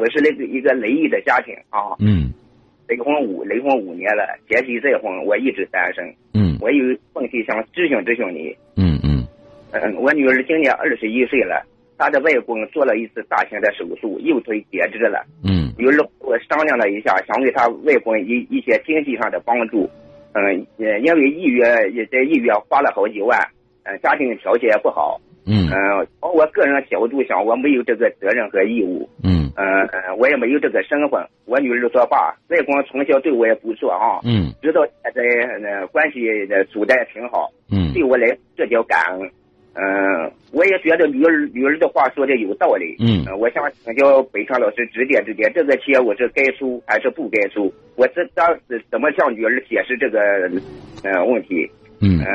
我是那个一个离异的家庭啊，嗯离婚五离婚五年了，结妻再婚，我一直单身。嗯我有问题想咨询咨询你。嗯嗯嗯，我女儿今年二十一岁了，她的外公做了一次大型的手术，右腿截肢了。嗯女儿我商量了一下，想给她外公一一些经济上的帮助。嗯，也因为一月也在一月花了好几万，嗯，家庭条件也不好。嗯嗯，从我个人角度想，我没有这个责任和义务。嗯嗯嗯，我也没有这个身份。我女儿说爸，外公从小对我也不错啊，嗯直到现在呃关系呃处的也挺好，嗯对我来这叫感恩。嗯，我也觉得女儿女儿的话说的有道理。嗯呃我想请教北川老师指点指点，这个钱我是该收还是不该收？我这当时怎么向女儿解释这个呃问题？嗯呃、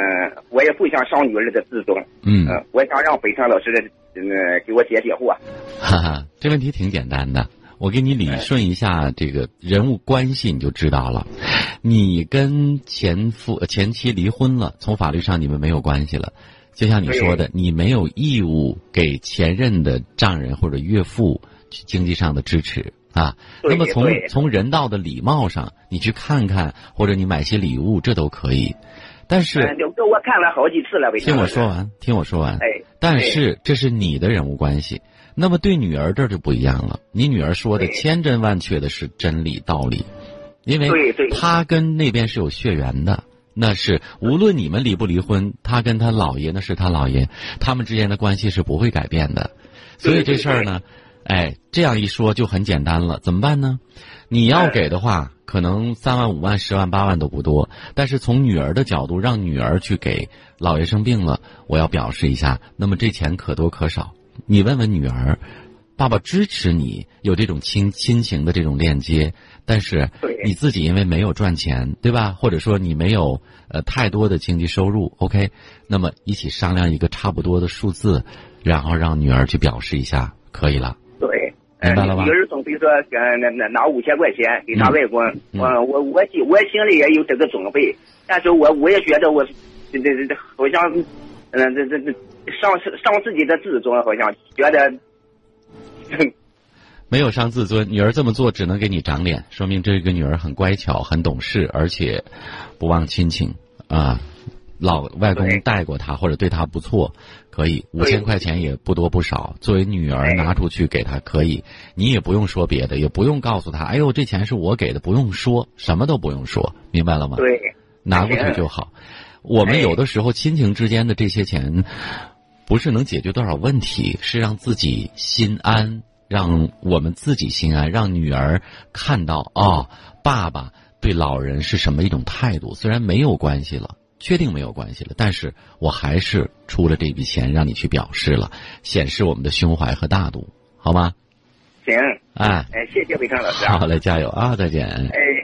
我也不想伤女儿的自尊。嗯嗯、我想让北川老师呃给我解解惑。哈哈，这问题挺简单的，我给你理顺一下这个人物关系，你就知道了。你跟前夫呃前妻离婚了，从法律上你们没有关系了。就像你说的，你没有义务给前任的丈人或者岳父去经济上的支持啊。对那么从从人道的礼貌上，你去看看或者你买些礼物，这都可以。但是嗯，这这我看了好几次了，听我说完，听我说完。哎，但是这是你的人物关系，那么对女儿这儿就不一样了。你女儿说的千真万确的是真理道理，因为对对她跟那边是有血缘的。那是无论你们离不离婚，他跟他姥爷那是他姥爷，他们之间的关系是不会改变的。所以这事儿呢，哎，这样一说就很简单了，怎么办呢？你要给的话，可能三万、五万、十万、八万都不多，但是从女儿的角度，让女儿去给姥爷生病了，我要表示一下，那么这钱可多可少。你问问女儿，爸爸支持你有这种亲亲情的这种链接，但是你自己因为没有赚钱，对吧？或者说你没有呃太多的经济收入，OK，那么一起商量一个差不多的数字，然后让女儿去表示一下，可以了。对，明白了吧？女儿总比如说，呃，拿拿拿五千块钱给他外公，嗯我我我心我心里也有这个准备，但是我我也觉得我这这这这好像，嗯、这这这伤伤自己的自尊，好像觉得，没有伤自尊，女儿这么做只能给你长脸，说明这个女儿很乖巧、很懂事，而且不忘亲情啊。老外公带过他，或者对他不错，可以五千块钱也不多不少，作为女儿哎拿出去给他可以，你也不用说别的，也不用告诉他，哎呦这钱是我给的，不用说，什么都不用说，明白了吗？对，拿过去就好。我们哎有的时候亲情之间的这些钱，不是能解决多少问题，是让自己心安，让我们自己心安，让女儿看到哦，爸爸对老人是什么一种态度。虽然没有关系了，确定没有关系了，但是我还是出了这笔钱让你去表示了，显示我们的胸怀和大度，好吗？行，哎，哎，谢谢魏康老师啊，好嘞，加油啊，再见。哎。